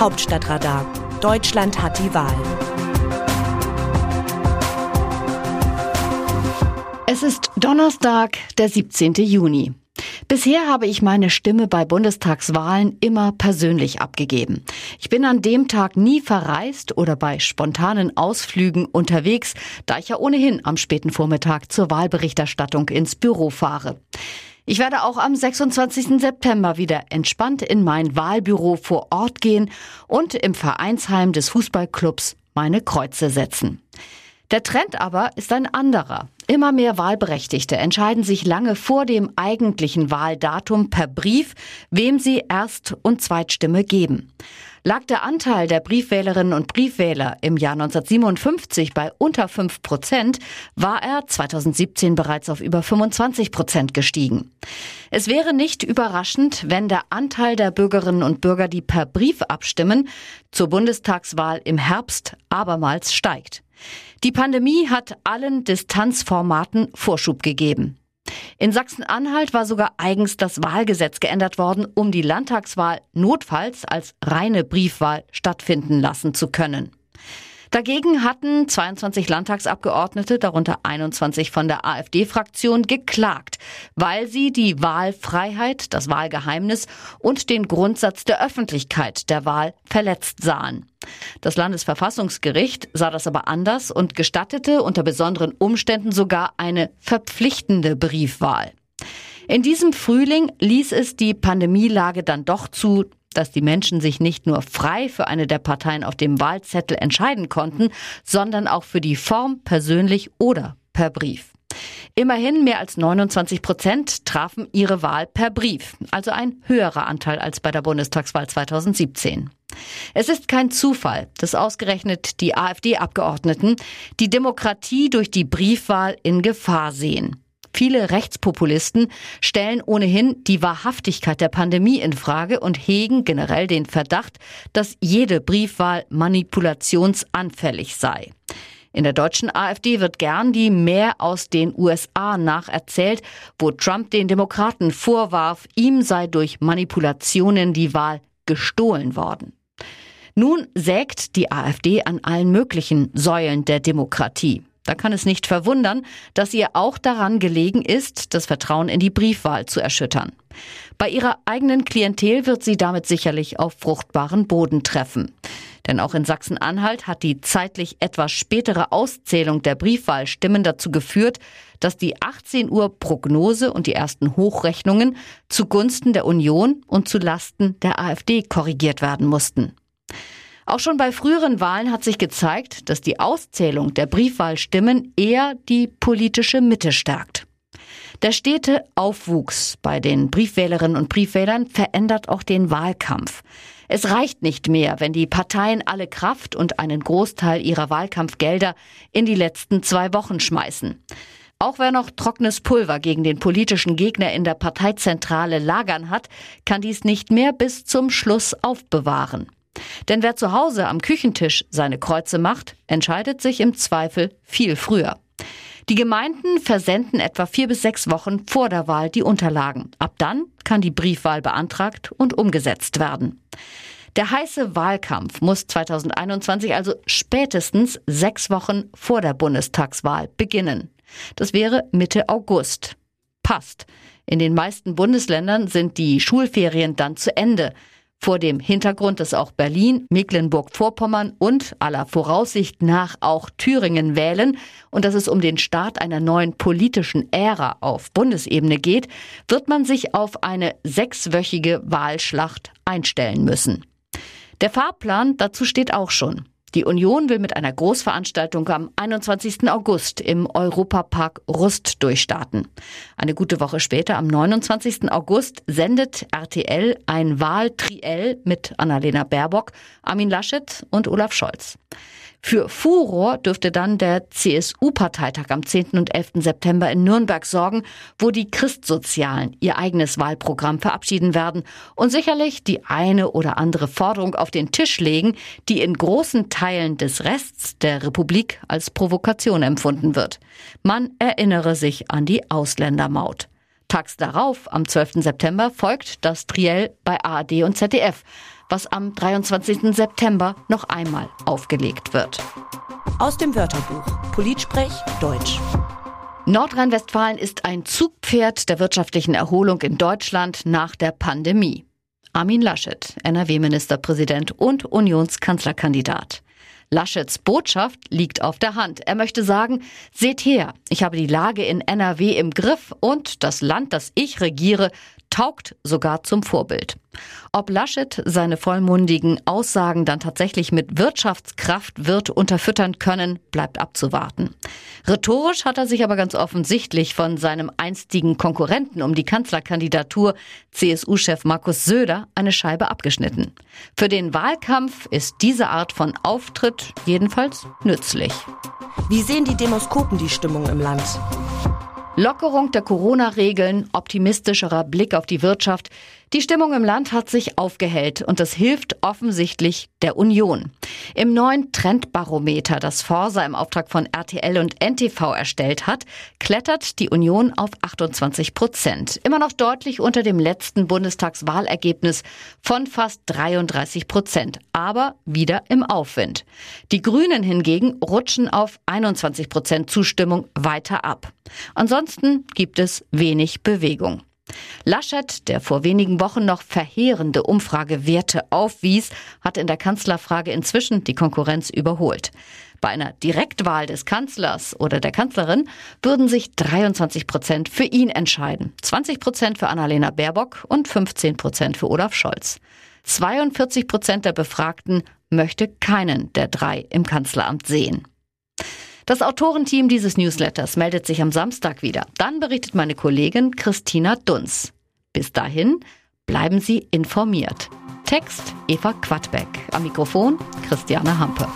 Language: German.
Hauptstadtradar. Deutschland hat die Wahl. Es ist Donnerstag, der 17. Juni. Bisher habe ich meine Stimme bei Bundestagswahlen immer persönlich abgegeben. Ich bin an dem Tag nie verreist oder bei spontanen Ausflügen unterwegs, da ich ja ohnehin am späten Vormittag zur Wahlberichterstattung ins Büro fahre. Ich werde auch am 26. September wieder entspannt in mein Wahlbüro vor Ort gehen und im Vereinsheim des Fußballclubs meine Kreuze setzen. Der Trend aber ist ein anderer. Immer mehr Wahlberechtigte entscheiden sich lange vor dem eigentlichen Wahldatum per Brief, wem sie Erst- und Zweitstimme geben. Lag der Anteil der Briefwählerinnen und Briefwähler im Jahr 1957 bei unter 5 Prozent, war er 2017 bereits auf über 25 Prozent gestiegen. Es wäre nicht überraschend, wenn der Anteil der Bürgerinnen und Bürger, die per Brief abstimmen, zur Bundestagswahl im Herbst abermals steigt. Die Pandemie hat allen Distanzformaten Vorschub gegeben. In Sachsen-Anhalt war sogar eigens das Wahlgesetz geändert worden, um die Landtagswahl notfalls als reine Briefwahl stattfinden lassen zu können. Dagegen hatten 22 Landtagsabgeordnete, darunter 21 von der AfD-Fraktion, geklagt, weil sie die Wahlfreiheit, das Wahlgeheimnis und den Grundsatz der Öffentlichkeit der Wahl verletzt sahen. Das Landesverfassungsgericht sah das aber anders und gestattete unter besonderen Umständen sogar eine verpflichtende Briefwahl. In diesem Frühling ließ es die Pandemielage dann doch zu, dass die Menschen sich nicht nur frei für eine der Parteien auf dem Wahlzettel entscheiden konnten, sondern auch für die Form persönlich oder per Brief. Immerhin mehr als 29 Prozent trafen ihre Wahl per Brief, also ein höherer Anteil als bei der Bundestagswahl 2017. Es ist kein Zufall, dass ausgerechnet die AfD-Abgeordneten die Demokratie durch die Briefwahl in Gefahr sehen. Viele Rechtspopulisten stellen ohnehin die Wahrhaftigkeit der Pandemie in Frage und hegen generell den Verdacht, dass jede Briefwahl manipulationsanfällig sei. In der deutschen AfD wird gern die mehr aus den USA nacherzählt, wo Trump den Demokraten vorwarf, ihm sei durch Manipulationen die Wahl gestohlen worden. Nun sägt die AfD an allen möglichen Säulen der Demokratie. Da kann es nicht verwundern, dass ihr auch daran gelegen ist, das Vertrauen in die Briefwahl zu erschüttern. Bei ihrer eigenen Klientel wird sie damit sicherlich auf fruchtbaren Boden treffen. Denn auch in Sachsen-Anhalt hat die zeitlich etwas spätere Auszählung der Briefwahlstimmen dazu geführt, dass die 18 Uhr Prognose und die ersten Hochrechnungen zugunsten der Union und zu Lasten der AfD korrigiert werden mussten. Auch schon bei früheren Wahlen hat sich gezeigt, dass die Auszählung der Briefwahlstimmen eher die politische Mitte stärkt. Der stete Aufwuchs bei den Briefwählerinnen und Briefwählern verändert auch den Wahlkampf. Es reicht nicht mehr, wenn die Parteien alle Kraft und einen Großteil ihrer Wahlkampfgelder in die letzten zwei Wochen schmeißen. Auch wer noch trockenes Pulver gegen den politischen Gegner in der Parteizentrale lagern hat, kann dies nicht mehr bis zum Schluss aufbewahren. Denn wer zu Hause am Küchentisch seine Kreuze macht, entscheidet sich im Zweifel viel früher. Die Gemeinden versenden etwa vier bis sechs Wochen vor der Wahl die Unterlagen. Ab dann kann die Briefwahl beantragt und umgesetzt werden. Der heiße Wahlkampf muss 2021 also spätestens sechs Wochen vor der Bundestagswahl beginnen. Das wäre Mitte August. Passt. In den meisten Bundesländern sind die Schulferien dann zu Ende. Vor dem Hintergrund, dass auch Berlin, Mecklenburg-Vorpommern und aller Voraussicht nach auch Thüringen wählen und dass es um den Start einer neuen politischen Ära auf Bundesebene geht, wird man sich auf eine sechswöchige Wahlschlacht einstellen müssen. Der Fahrplan dazu steht auch schon. Die Union will mit einer Großveranstaltung am 21. August im Europapark Rust durchstarten. Eine gute Woche später, am 29. August, sendet RTL ein Wahltriell mit Annalena Baerbock, Armin Laschet und Olaf Scholz. Für Furor dürfte dann der CSU-Parteitag am 10. und 11. September in Nürnberg sorgen, wo die Christsozialen ihr eigenes Wahlprogramm verabschieden werden und sicherlich die eine oder andere Forderung auf den Tisch legen, die in großen Teilen des Rests der Republik als Provokation empfunden wird. Man erinnere sich an die Ausländermaut. Tags darauf, am 12. September, folgt das Triell bei ARD und ZDF. Was am 23. September noch einmal aufgelegt wird. Aus dem Wörterbuch Politsprech Deutsch. Nordrhein-Westfalen ist ein Zugpferd der wirtschaftlichen Erholung in Deutschland nach der Pandemie. Armin Laschet, NRW-Ministerpräsident und Unionskanzlerkandidat. Laschets Botschaft liegt auf der Hand. Er möchte sagen, seht her, ich habe die Lage in NRW im Griff und das Land, das ich regiere, taugt sogar zum Vorbild. Ob Laschet seine vollmundigen Aussagen dann tatsächlich mit Wirtschaftskraft wird unterfüttern können, bleibt abzuwarten. Rhetorisch hat er sich aber ganz offensichtlich von seinem einstigen Konkurrenten um die Kanzlerkandidatur, CSU-Chef Markus Söder, eine Scheibe abgeschnitten. Für den Wahlkampf ist diese Art von Auftritt jedenfalls nützlich. Wie sehen die Demoskopen die Stimmung im Land? Lockerung der Corona-Regeln, optimistischerer Blick auf die Wirtschaft. Die Stimmung im Land hat sich aufgehellt und das hilft offensichtlich der Union. Im neuen Trendbarometer, das Forsa im Auftrag von RTL und NTV erstellt hat, klettert die Union auf 28 Prozent. Immer noch deutlich unter dem letzten Bundestagswahlergebnis von fast 33 Prozent, aber wieder im Aufwind. Die Grünen hingegen rutschen auf 21 Prozent Zustimmung weiter ab. Ansonsten gibt es wenig Bewegung. Laschet, der vor wenigen Wochen noch verheerende Umfragewerte aufwies, hat in der Kanzlerfrage inzwischen die Konkurrenz überholt. Bei einer Direktwahl des Kanzlers oder der Kanzlerin würden sich 23 Prozent für ihn entscheiden, 20 Prozent für Annalena Baerbock und 15 Prozent für Olaf Scholz. 42 Prozent der Befragten möchte keinen der drei im Kanzleramt sehen. Das Autorenteam dieses Newsletters meldet sich am Samstag wieder. Dann berichtet meine Kollegin Christina Dunz. Bis dahin bleiben Sie informiert. Text Eva Quadbeck. Am Mikrofon Christiane Hampe.